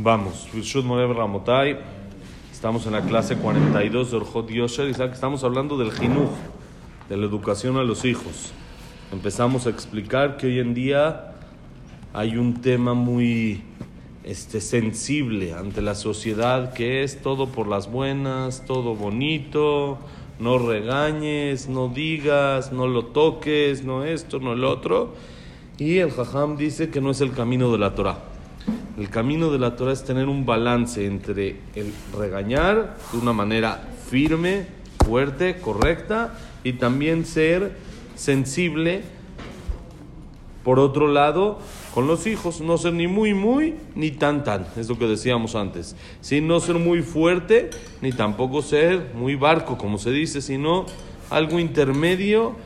Vamos. Estamos en la clase 42 de Orjot Yosher y estamos hablando del jinuj, de la educación a los hijos. Empezamos a explicar que hoy en día hay un tema muy este, sensible ante la sociedad que es todo por las buenas, todo bonito, no regañes, no digas, no lo toques, no esto, no el otro. Y el Jajam dice que no es el camino de la Torah. El camino de la Torah es tener un balance entre el regañar de una manera firme, fuerte, correcta y también ser sensible. Por otro lado, con los hijos, no ser ni muy, muy, ni tan, tan, es lo que decíamos antes. Sin no ser muy fuerte, ni tampoco ser muy barco, como se dice, sino algo intermedio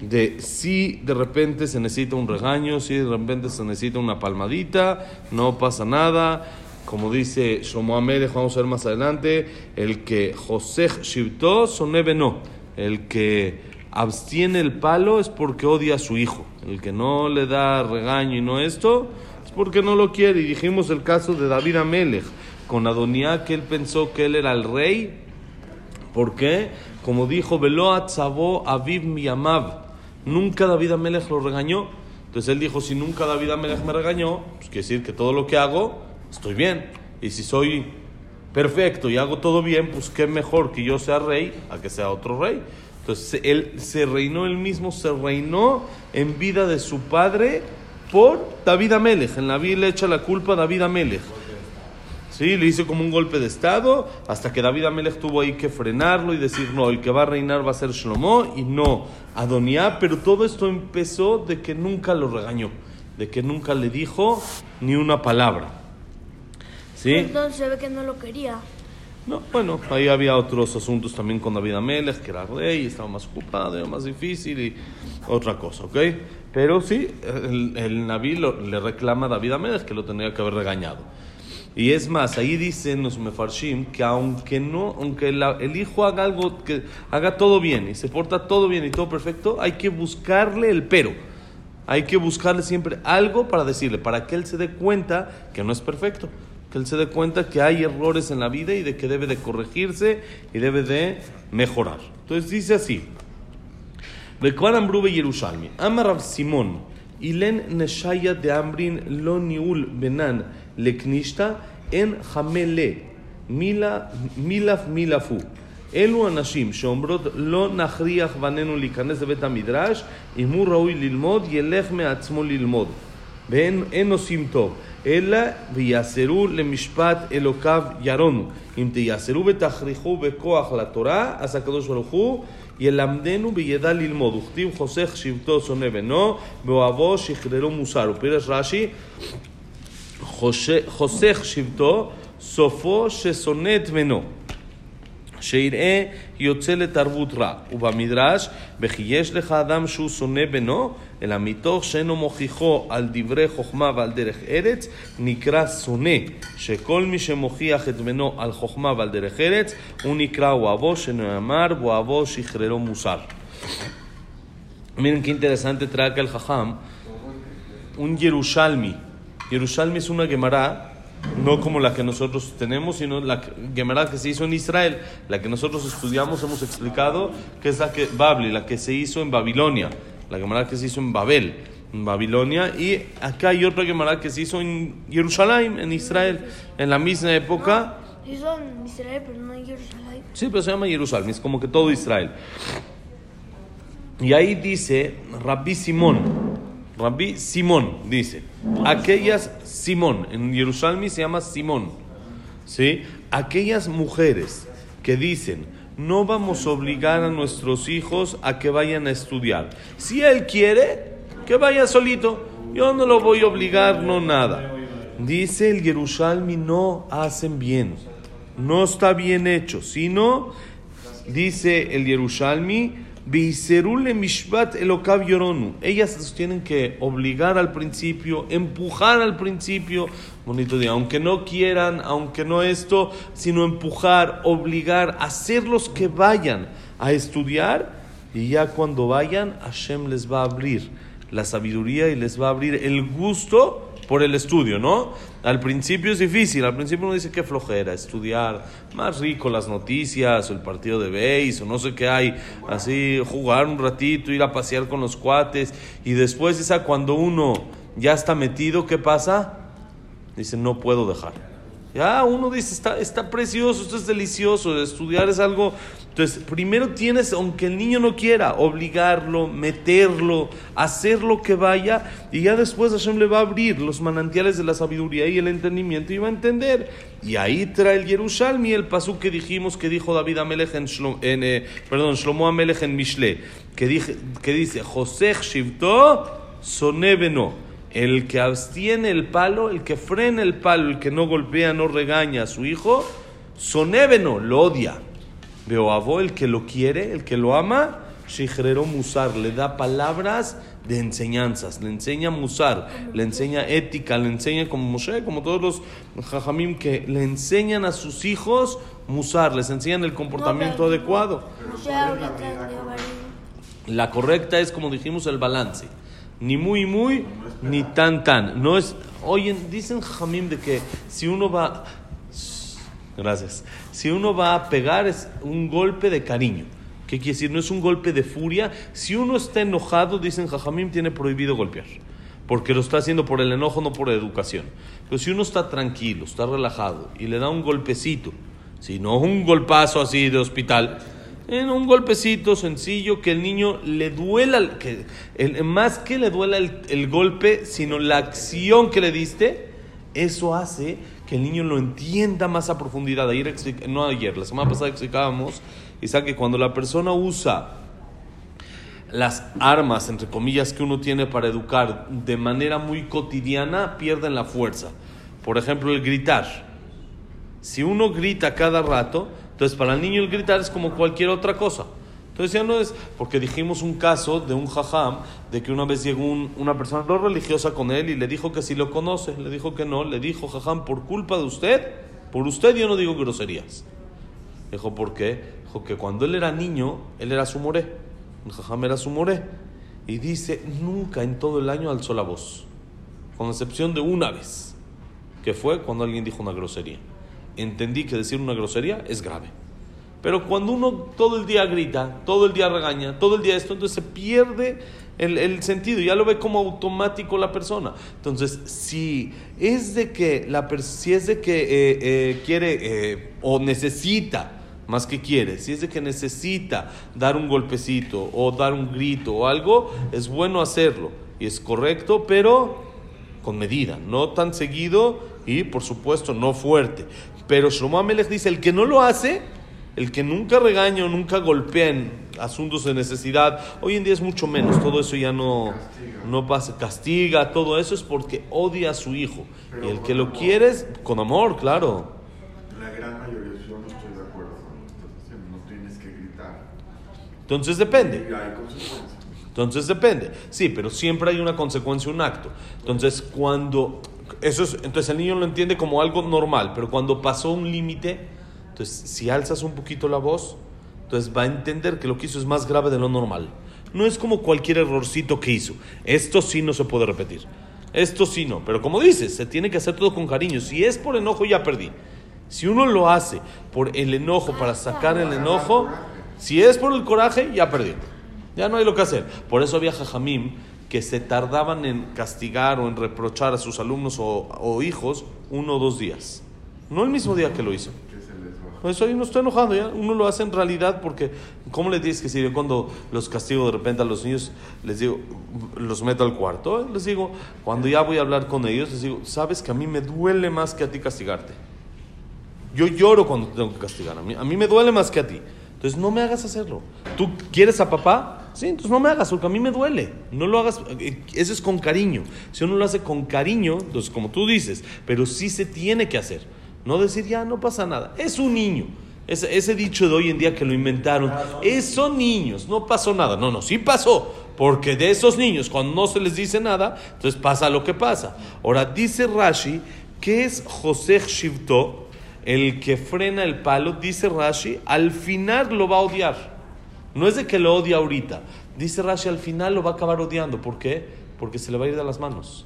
de si de repente se necesita un regaño, si de repente se necesita una palmadita, no pasa nada. Como dice Shomo Amelech, vamos a ver más adelante, el que José Shivto sonebe no, el que abstiene el palo es porque odia a su hijo, el que no le da regaño y no esto, es porque no lo quiere. Y dijimos el caso de David Amelech con Adonía, que él pensó que él era el rey. ¿Por qué? Como dijo Veloat Sabo Aviv Miyamav. Nunca David Amelech lo regañó. Entonces él dijo, si nunca David Amelech me regañó, pues quiere decir que todo lo que hago, estoy bien. Y si soy perfecto y hago todo bien, pues qué mejor que yo sea rey a que sea otro rey. Entonces él se reinó él mismo, se reinó en vida de su padre por David Amelech. En la vida le echa la culpa a David Amelech. Sí, le hizo como un golpe de estado, hasta que David Amelech tuvo ahí que frenarlo y decir, no, el que va a reinar va a ser Shlomo y no Adoniá, pero todo esto empezó de que nunca lo regañó, de que nunca le dijo ni una palabra. ¿Sí? Entonces se ve que no lo quería. No, bueno, ahí había otros asuntos también con David Amelech, que era rey, estaba más ocupado, era más difícil y otra cosa, ¿ok? Pero sí, el, el Naví lo- le reclama a David Amelech que lo tenía que haber regañado. Y es más, ahí dicen los mefarshim que aunque no, aunque la, el hijo haga algo, que haga todo bien y se porta todo bien y todo perfecto, hay que buscarle el pero. Hay que buscarle siempre algo para decirle, para que él se dé cuenta que no es perfecto, que él se dé cuenta que hay errores en la vida y de que debe de corregirse y debe de mejorar. Entonces dice así. Recuerdan Brube Yerushalmi. Ama Simón. סימון, אילן נשיה דאמרין לא ניהול בנן לקנישתא, אין חמלה, מילה- מילף מילפו. אלו אנשים שאומרות לא נכריח בנינו להיכנס לבית המדרש, אם הוא ראוי ללמוד, ילך מעצמו ללמוד. ואין אין עושים טוב, אלא ויאסרו למשפט אלוקיו ירונו. אם תיאסרו ותכריחו בכוח לתורה, אז הקדוש ברוך הוא ילמדנו בידע ללמוד. וכתיב חוסך שבטו שונא בנו, באוהבו שחררו מוסר. ופירש רש"י, חוש- חוסך שבטו, סופו ששונא את בנו. שיראה יוצא לתרבות רע. ובמדרש, וכי יש לך אדם שהוא שונא בנו, אלא מתוך שאינו מוכיחו על דברי חוכמה ועל דרך ארץ, נקרא שונא. שכל מי שמוכיח את בנו על חוכמה ועל דרך ארץ, הוא נקרא אוהבו, שנאמר, ואוהבו שחררו מוסר. Miren qué interesante trae acá el Jajam. Un Yerushalmi. Yerushalmi es una Gemara, no como la que nosotros tenemos, sino la que- Gemara que se hizo en Israel. La que nosotros estudiamos, hemos explicado, que es la que, Babli, la que se hizo en Babilonia. La Gemara que se hizo en Babel, en Babilonia. Y acá hay otra Gemara que se hizo en Jerusalén, en Israel, en la misma época. Sí son en Israel, pero no en Jerusalén. Sí, pero se llama Jerusalén, es como que todo Israel. Y ahí dice Rabbi Simón, Rabbi Simón dice, aquellas Simón, en Jerusalén se llama Simón, ¿sí? Aquellas mujeres que dicen, no vamos a obligar a nuestros hijos a que vayan a estudiar. Si él quiere, que vaya solito. Yo no lo voy a obligar, no nada. Dice el Jerusalmi, no hacen bien. No está bien hecho, sino, dice el Yerushalmi, Ellas tienen que obligar al principio, empujar al principio, bonito día, aunque no quieran, aunque no esto, sino empujar, obligar, hacerlos que vayan a estudiar. Y ya cuando vayan, Hashem les va a abrir la sabiduría y les va a abrir el gusto por el estudio, ¿no? Al principio es difícil, al principio uno dice que flojera, estudiar, más rico las noticias, o el partido de base, o no sé qué hay, así, jugar un ratito, ir a pasear con los cuates, y después esa cuando uno ya está metido, ¿qué pasa? Dice, no puedo dejar. Ya uno dice, está, está precioso, esto es delicioso, estudiar es algo... Entonces, primero tienes, aunque el niño no quiera, obligarlo, meterlo, hacer lo que vaya, y ya después Hashem le va a abrir los manantiales de la sabiduría y el entendimiento y va a entender. Y ahí trae el Yerushalmi, el pasú que dijimos, que dijo David Amelech en, en eh, perdón, Shlomo Amelech en Mishle, que, dije, que dice, José Shivto Sonebeno el que abstiene el palo, el que frena el palo, el que no golpea, no regaña a su hijo, sonébeno, lo odia. Beoavó, el que lo quiere, el que lo ama, Shigrero Musar, le da palabras de enseñanzas, le enseña Musar, le enseña ética, le enseña como Moshe, como todos los Jajamim que le enseñan a sus hijos Musar, les enseñan el comportamiento adecuado. La correcta es, como dijimos, el balance ni muy muy, ni tan tan. No es, oyen, dicen Jamim de que si uno va, gracias, si uno va a pegar es un golpe de cariño. ¿Qué quiere decir? No es un golpe de furia. Si uno está enojado, dicen Jajamim, tiene prohibido golpear. Porque lo está haciendo por el enojo, no por educación. Pero si uno está tranquilo, está relajado y le da un golpecito, si no un golpazo así de hospital, en un golpecito sencillo que el niño le duela, que más que le duela el, golpe, sino la acción que le diste, eso hace que el niño lo entienda más a profundidad. Ayer, no ayer, la semana pasada explicábamos, sabe que cuando la persona usa las armas, entre comillas, que uno tiene para educar de manera muy cotidiana, pierden la fuerza. Por ejemplo, el gritar. Si uno grita cada rato, entonces, para el niño el gritar es como cualquier otra cosa. Entonces ya no es, porque dijimos un caso de un jajam, de que una vez llegó una persona no religiosa con él y le dijo que si lo conoce, le dijo que no, le dijo jajam, por culpa de usted, por usted yo no digo groserías. Dijo, ¿por qué? Dijo que cuando él era niño, él era su moré, el jajam era su moré. Y dice, nunca en todo el año alzó la voz, con excepción de una vez, que fue cuando alguien dijo una grosería entendí que decir una grosería es grave. Pero cuando uno todo el día grita, todo el día regaña, todo el día esto, entonces se pierde el, sentido, ya lo ve como automático la persona. Entonces, si es de que, la, si es de que eh, eh, quiere eh, o necesita, más que quiere, si es de que necesita dar un golpecito o dar un grito o algo, es bueno hacerlo y es correcto, pero con medida, no tan seguido y por supuesto no fuerte. Pero Shlomo Amelech dice, el que no lo hace, el que nunca regaña o nunca golpea en asuntos de necesidad, hoy en día es mucho menos, todo eso ya no, no pasa, castiga, todo eso es porque odia a su hijo. y el que lo quiere es con amor, claro. La gran mayoría yo no estoy de acuerdo con lo que estás diciendo, no tienes que gritar. Entonces depende. Y hay consecuencias. Entonces depende. Sí, pero siempre hay una consecuencia, un acto. Entonces cuando eso es, entonces el niño lo entiende como algo normal, pero cuando pasó un límite, entonces si alzas un poquito la voz, entonces va a entender que lo que hizo es más grave de lo normal. No es como cualquier errorcito que hizo. Esto sí no se puede repetir. Esto sí no. Pero como dices, se tiene que hacer todo con cariño. Si es por enojo, ya perdí. Si uno lo hace por el enojo, para sacar el enojo, si es por el coraje, ya perdí. Ya no hay lo que hacer. Por eso había Jajamim que se tardaban en castigar o en reprochar a sus alumnos o, hijos uno o dos días. No el mismo día que lo hizo. Eso ahí no estoy enojando, ¿ya? Uno lo hace en realidad porque, ¿cómo les dices que si yo cuando los castigo de repente a los niños, les digo, los meto al cuarto? Les digo, cuando ya voy a hablar con ellos, les digo, sabes que a mí me duele más que a ti castigarte. Yo lloro cuando tengo que castigar, a mí, a mí me duele más que a ti. Entonces no me hagas hacerlo. ¿Tú quieres a papá? Sí, entonces no me hagas, porque a mí me duele. No lo hagas, eh, eso es con cariño. Si uno lo hace con cariño, entonces como tú dices, pero sí se tiene que hacer. No decir, ya no pasa nada. Es un niño. Ese, ese dicho de hoy en día que lo inventaron, es, son niños, no pasó nada. No, no, sí pasó. Porque de esos niños, cuando no se les dice nada, entonces pasa lo que pasa. Ahora, dice Rashi, que es José Shivto, el que frena el palo, dice Rashi, al final lo va a odiar. No es de que lo odia ahorita. Dice Rashi, al final lo va a acabar odiando. ¿Por qué? Porque se le va a ir de las manos.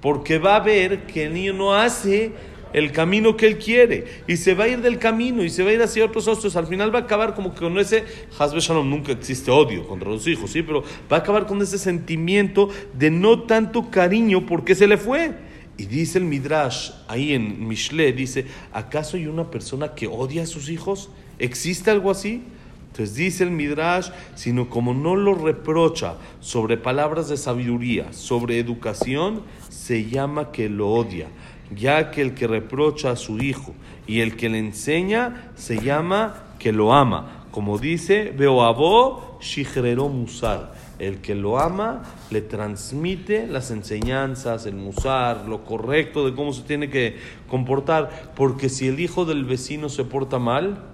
porque va a ver que el niño no hace el camino que él quiere y se va a ir del camino y se va a ir hacia otros otros. Al final va a acabar como que con ese Hasbe Shalom. Nunca existe odio contra los hijos, sí, pero va a acabar con ese sentimiento de no tanto cariño porque se le fue. Y dice el Midrash, ahí en Mishle, dice: ¿acaso hay una persona que odia a sus hijos? ¿Existe algo así? Entonces dice el Midrash, sino como no lo reprocha sobre palabras de sabiduría, sobre educación, se llama que lo odia ya que el que reprocha a su hijo y el que le enseña se llama que lo ama. Como dice, Beoabo Shigrero Musar. El que lo ama le transmite las enseñanzas, el musar, lo correcto de cómo se tiene que comportar. Porque si el hijo del vecino se porta mal,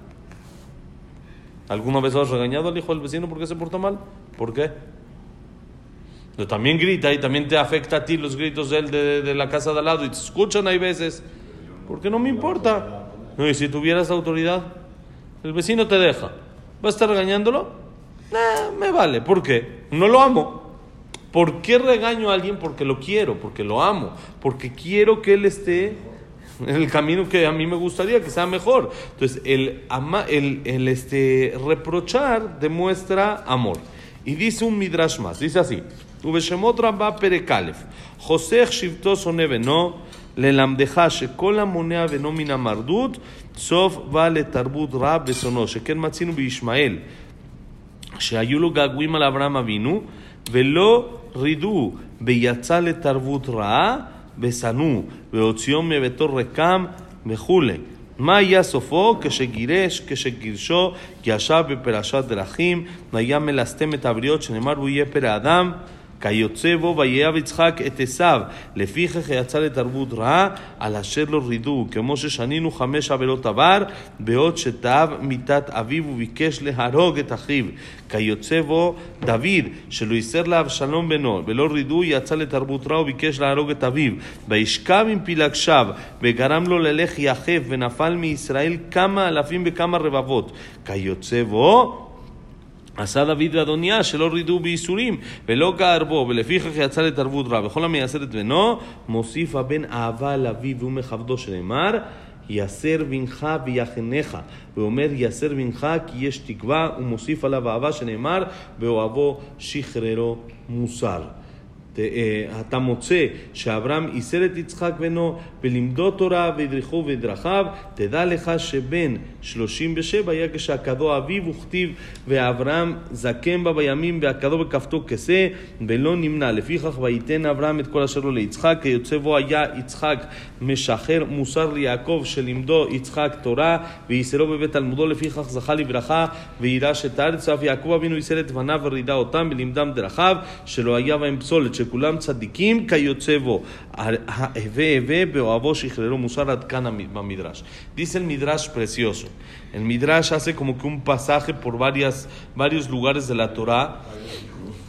¿alguna vez has regañado al hijo del vecino porque se porta mal? ¿Por qué? Pero también grita y también te afecta a ti los gritos de él de, de la casa de al lado y te escuchan hay veces. Porque no me importa. No, y si tuvieras autoridad, el vecino te deja. ¿Va a estar regañándolo? Nah, me vale. ¿Por qué? No lo amo. ¿Por qué regaño a alguien? Porque lo quiero, porque lo amo, porque quiero que él esté el camino que a mí me gustaría, que sea mejor. Entonces, el, ama, el, el este, reprochar demuestra amor. Y dice un midrash más, dice así. ובשמות רבה פרק א', חוסך שבטו שונא בנו, ללמדך שכל המונע בנו מן המרדות, סוף בא לתרבות רע בשונאו, שכן מצינו בישמעאל, שהיו לו געגועים על אברהם אבינו, ולא רידו, ויצא לתרבות רעה, Besanú, Beotziom Mebetor Rekam, Mejule. Maya Sofó, que se giresh, que se girshó, que allá Perashat Drachim, Nayam Melastem Etabriot, Shenemar Buye Adam. כיוצא בו ויהב יצחק את עשיו, לפיכך יצא לתרבות רעה, על אשר לא רידו, כמו ששנינו חמש עבירות עבר, בעוד שתאב מיתת אביו וביקש להרוג את אחיו. כיוצא בו דוד, שלא ייסר לאבשלום בנו, ולא רידו, יצא לתרבות רע וביקש להרוג את אביו. וישכב עם פילגשיו, וגרם לו ללך יחף, ונפל מישראל כמה אלפים וכמה רבבות. כיוצא בו עשה דוד ואדוניה שלא רידו בייסורים ולא גער בו ולפיכך יצא לתרבות רע וכל המייסר את בנו מוסיף הבן אהבה לאביו ומכבדו שנאמר יסר בנך ויחנך ואומר יסר בנך כי יש תקווה ומוסיף עליו אהבה שנאמר באוהבו שחררו מוסר אתה מוצא שאברהם איסר את יצחק בנו ולימדו תורה והדריכו בדרכיו, תדע לך שבן שלושים ושבע היה כשעקדו אביו וכתיב ואברהם זקן בה בימים ועקדו בכפתו כסה ולא נמנע. לפיכך וייתן אברהם את כל אשר לו ליצחק, כיוצא בו היה יצחק משחרר מוסר ליעקב שלימדו יצחק תורה וייסרו בבית תלמודו לפיכך זכה לברכה ויירש את הארץ ואף יעקב אבינו ייסר את בניו ורידה אותם ולימדם דרכיו שלא היה בהם פסולת שכולם צדיקים כיוצא בו הווה הווה באוהבו שחררו מוסר עד כאן במדרש. Dice el Midrash precioso. El Midrash hace como que un pasaje por varias, varios lugares de la Torah,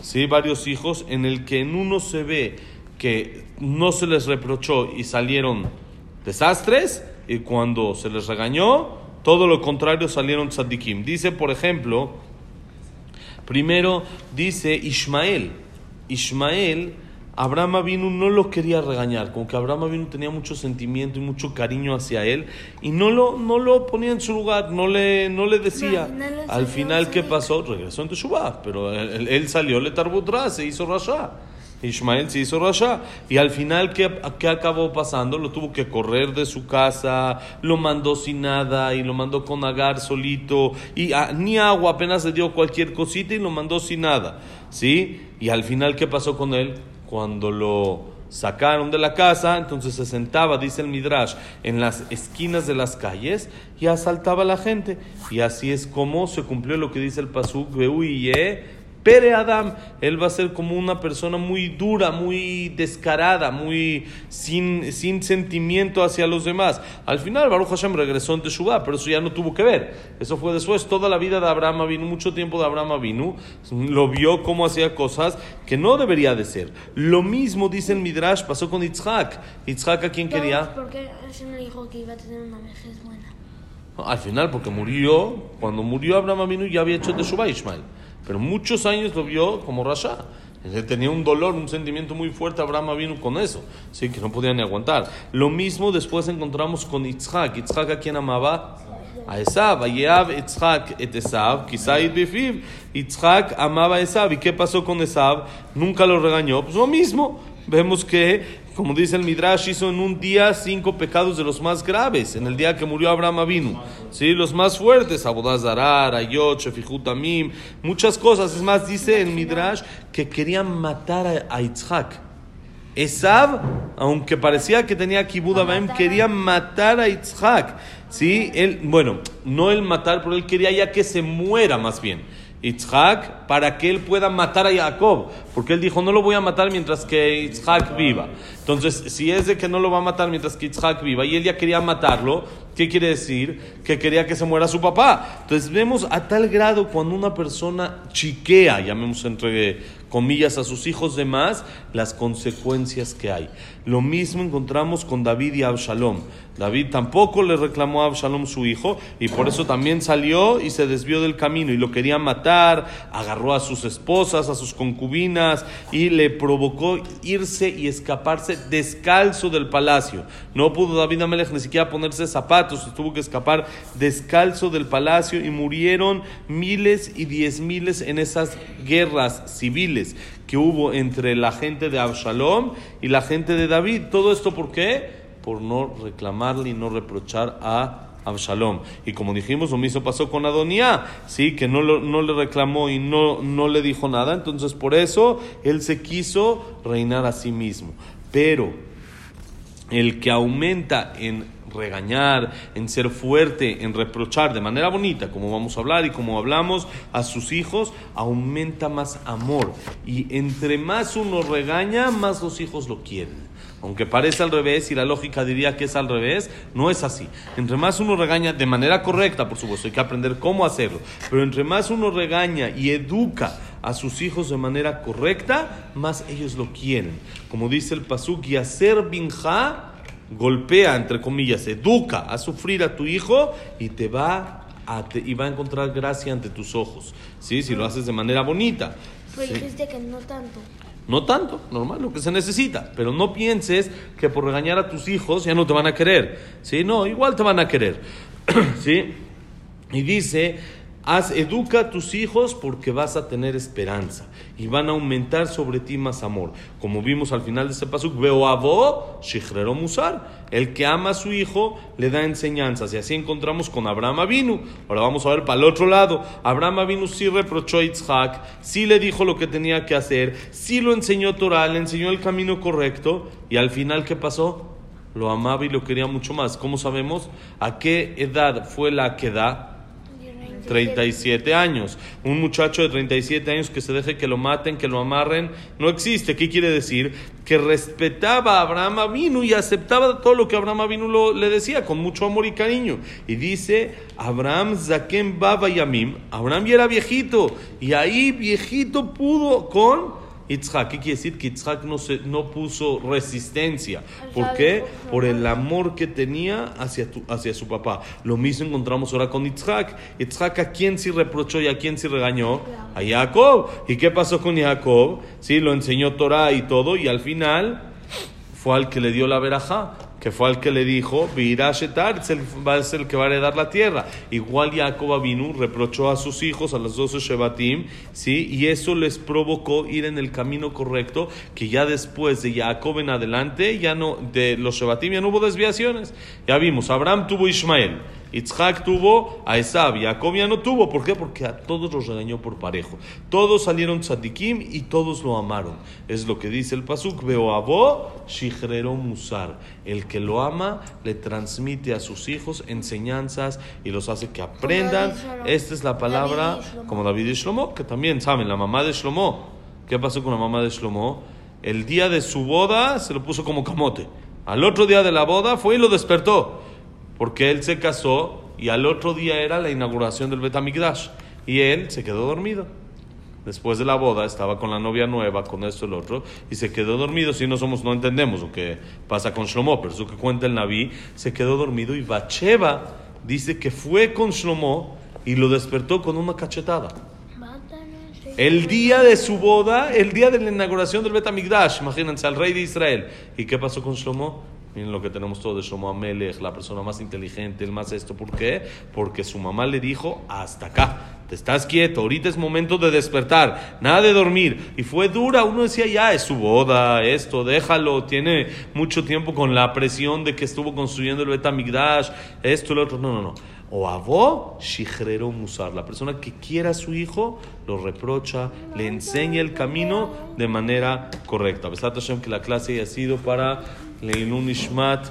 ¿sí? varios hijos, en el que en uno se ve que no se les reprochó y salieron desastres, y cuando se les regañó, todo lo contrario salieron tzadikim. Dice, por ejemplo, primero dice Ismael. Ismael, Abraham Avinu no lo quería regañar, como que Abraham Avinu tenía mucho sentimiento y mucho cariño hacia él, y no lo, no lo ponía en su lugar, no le, no le decía. No, al final Al salió final, ¿qué pasó? Regresó en Teshuvah, pero él, él salió, le tarbutra, se hizo rasha. Ismael se hizo rasha. Y al final, ¿qué, ¿qué acabó pasando? Lo tuvo que correr de su casa, lo mandó sin nada y lo mandó con agar solito. Y ah, ni agua, apenas le dio cualquier cosita y lo mandó sin nada. ¿Sí? Y al final, ¿qué pasó con él? Cuando lo sacaron de la casa, entonces se sentaba, dice el Midrash, en las esquinas de las calles y asaltaba a la gente. Y así es como se cumplió lo que dice el Pasuk, Ye Pere Adam, él va a ser como una persona muy dura, muy descarada, muy sin, sin sentimiento hacia los demás. Al final, Baruch Hashem regresó en Teshuvah, pero eso ya no tuvo que ver. Eso fue después. Toda la vida de Abraham vino, mucho tiempo de Abraham vino, lo vio cómo hacía cosas que no debería de ser. Lo mismo, dice el Midrash, pasó con Yitzhak. Yitzhak, ¿a quién quería? Porque se me dijo que iba a tener una vejez buena. Al final, porque murió, cuando murió Abraham Avinu ya había hecho Teshuvah Ismael. Pero muchos años lo vio como Rasha. Él tenía un dolor, un sentimiento muy fuerte. Abraham vino con eso, sí, que no podía ni aguantar. Lo mismo después encontramos con Yitzhak. Yitzhak a quien amaba a Esav. Ayeab Yitzhak et Esav, Kisaid Bifiv. Yitzhak amaba a Esav. ¿Y qué pasó con Esav? Nunca lo regañó. Pues lo mismo. Vemos que, como dice el Midrash, hizo en un día cinco pecados de los más graves, en el día que murió Abraham vino. ¿Sí? Los más fuertes, Abodazarar, Ayot, Shefihutamim, muchas cosas. Es más, dice el Midrash que querían matar a, Yitzhak. Esav, aunque parecía que tenía Kibud Abaim, quería matar a Yitzhak. ¿Sí? Él, bueno, no el matar, pero él quería ya que se muera más bien. Yitzhak, para que él pueda matar a Jacob. Porque él dijo, no lo voy a matar mientras que Yitzhak viva. Entonces, si es de que no lo va a matar mientras que Yitzhak viva y él ya quería matarlo, ¿qué quiere decir? Que quería que se muera su papá. Entonces, vemos a tal grado cuando una persona chiquea, llamemos entre comillas, a sus hijos de más, las consecuencias que hay. Lo mismo encontramos con David y Absalom. David tampoco le reclamó a Absalom su hijo y por eso también salió y se desvió del camino y lo quería matar, agarró a sus esposas, a sus concubinas y le provocó irse y escaparse descalzo del palacio. No pudo David Amelech ni siquiera ponerse zapatos, tuvo que escapar descalzo del palacio y murieron miles y diez miles en esas guerras civiles que hubo entre la gente de Absalom y la gente de David. ¿Todo esto por qué? Por no reclamarle y no reprochar a Absalom. Y como dijimos, lo mismo pasó con Adonía, ¿sí? que no, no le reclamó y no, no le dijo nada. Entonces por eso él se quiso reinar a sí mismo. Pero el que aumenta en regañar, en ser fuerte, en reprochar de manera bonita, como vamos a hablar y como hablamos a sus hijos, aumenta más amor. Y entre más uno regaña, más los hijos lo quieren. Aunque parece al revés y la lógica diría que es al revés, no es así. Entre más uno regaña de manera correcta, por supuesto, hay que aprender cómo hacerlo, pero entre más uno regaña y educa a sus hijos de manera correcta, más ellos lo quieren. Como dice el pasuk, y hacer binja, golpea, entre comillas, educa a sufrir a tu hijo y te va a, te- y va a encontrar gracia ante tus ojos. ¿sí? Si lo haces de manera bonita. Pero Sí. dijiste que no tanto. No tanto, normal, lo que se necesita. Pero no pienses que por regañar a tus hijos ya no te van a querer. ¿Sí? No, igual te van a querer. ¿Sí? Y dice, haz, educa a tus hijos porque vas a tener esperanza y van a aumentar sobre ti más amor. Como vimos al final de este pasuk, veo a shichrero musar. El que ama a su hijo le da enseñanzas. Y así encontramos con Abraham Avinu. Ahora vamos a ver para el otro lado. Abraham Avinu sí reprochó a Yitzhak, sí le dijo lo que tenía que hacer, sí lo enseñó Torah, le enseñó el camino correcto. Y al final, ¿qué pasó? Lo amaba y lo quería mucho más. ¿Cómo sabemos? ¿A qué edad fue la que da? 37 años. Un muchacho de 37 años que se deje que lo maten, que lo amarren, no existe. ¿Qué quiere decir? Que respetaba a Abraham Avinu y aceptaba todo lo que Abraham Avinu le decía con mucho amor y cariño. Y dice, Abraham Zakem Baba Yamim, Abraham ya era viejito y ahí viejito pudo con... Yitzhak, ¿qué quiere decir? Que Yitzhak no, se, no puso resistencia. ¿Por qué? Por el amor que tenía hacia, tu- hacia su papá. Lo mismo encontramos ahora con Yitzhak. Yitzhak a quién sí reprochó y a quién sí regañó? A Jacob. ¿Y qué pasó con Jacob? Sí, lo enseñó Torah y todo y al final fue al que le dio la verajá, que fue al que le dijo, Virá Shetar, es el- va a ser el que va a heredar la tierra. Igual Jacob Avinu reprochó a sus hijos, a los doce Shebatim, ¿sí? y eso les provocó ir en el camino correcto, que ya después de Jacob en adelante, ya no, de los Shebatim ya no hubo desviaciones. Ya vimos, Abraham tuvo Ismael. Yitzhak tuvo a Esab, Jacob ya no tuvo. ¿Por qué? Porque a todos los regañó por parejo. Todos salieron tzadikim y todos lo amaron. Es lo que dice el pasuk. Veo abo, shichrero musar. El que lo ama le transmite a sus hijos enseñanzas y los hace que aprendan. Esta es la palabra David como David y Shlomo, que también saben, la mamá de Shlomo. ¿Qué pasó con la mamá de Shlomo? El día de su boda se lo puso como camote. Al otro día de la boda fue y lo despertó porque él se casó y al otro día era la inauguración del Betamigdash y él se quedó dormido. Después de la boda estaba con la novia nueva, con esto el otro, y se quedó dormido. Si no somos, no entendemos lo que pasa con Shlomo, pero eso que cuenta el Naví, se quedó dormido y Bacheva dice que fue con Shlomo y lo despertó con una cachetada. El día de su boda, el día de la inauguración del Betamigdash, imagínense, al rey de Israel. ¿Y qué pasó con Shlomo? Miren lo que tenemos todo de Shlomo Amelech, la persona más inteligente, el más esto. ¿Por qué? Porque su mamá le dijo, hasta acá, te estás quieto, ahorita es momento de despertar, nada de dormir. Y fue dura, uno decía, ya, es su boda, esto, déjalo, tiene mucho tiempo con la presión de que estuvo construyendo el Betamigdash, esto, lo otro. No, no, no. O avó, shichrero musar. La persona que quiera a su hijo lo reprocha, le enseña el camino de manera correcta. Besat Hashem que la clase haya sido para Leilun Ishmat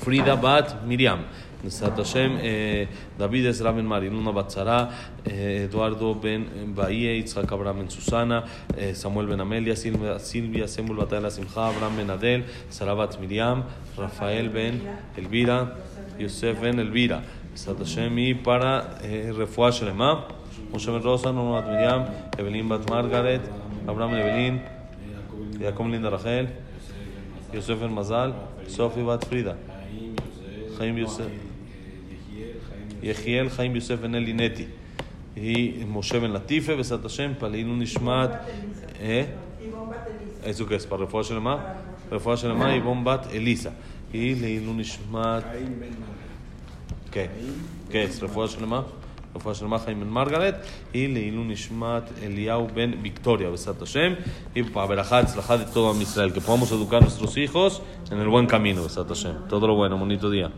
Frida Bat Miriam. Hashem, eh, David Ezra Ben Marinuna Batzara, eh, Eduardo Ben Bahía, Yitzhak Abraham Susana, eh, Samuel Ben Amelia, Silvia, Semul Batalla Simcha, Abraham Ben Adel, Sarabat Miriam, Rafael Ben Elvira, Yosef Ben Elvira. Hashem y para eh, Refuah Shelema, Moshe Ben Rosa, Bat Miriam, Evelyn Bat Margaret, Abraham Evelyn, Jacob Linda יוסף בן מזל, סופי בת פרידה. חיים יוסף. יחיאל, חיים יוסף בן אלי נטי. היא משה בן לטיפה, בעזרת השם, פעלינו נשמעת. אה? איזו כסף, רפואה שלמה? רפואה שלמה היא בת אליסה. היא לעילו נשמעת... חיים בן כן, רפואה שלמה. Ben Margaret y de que podamos educar a nuestros hijos en el buen camino. Todo lo bueno, bonito día.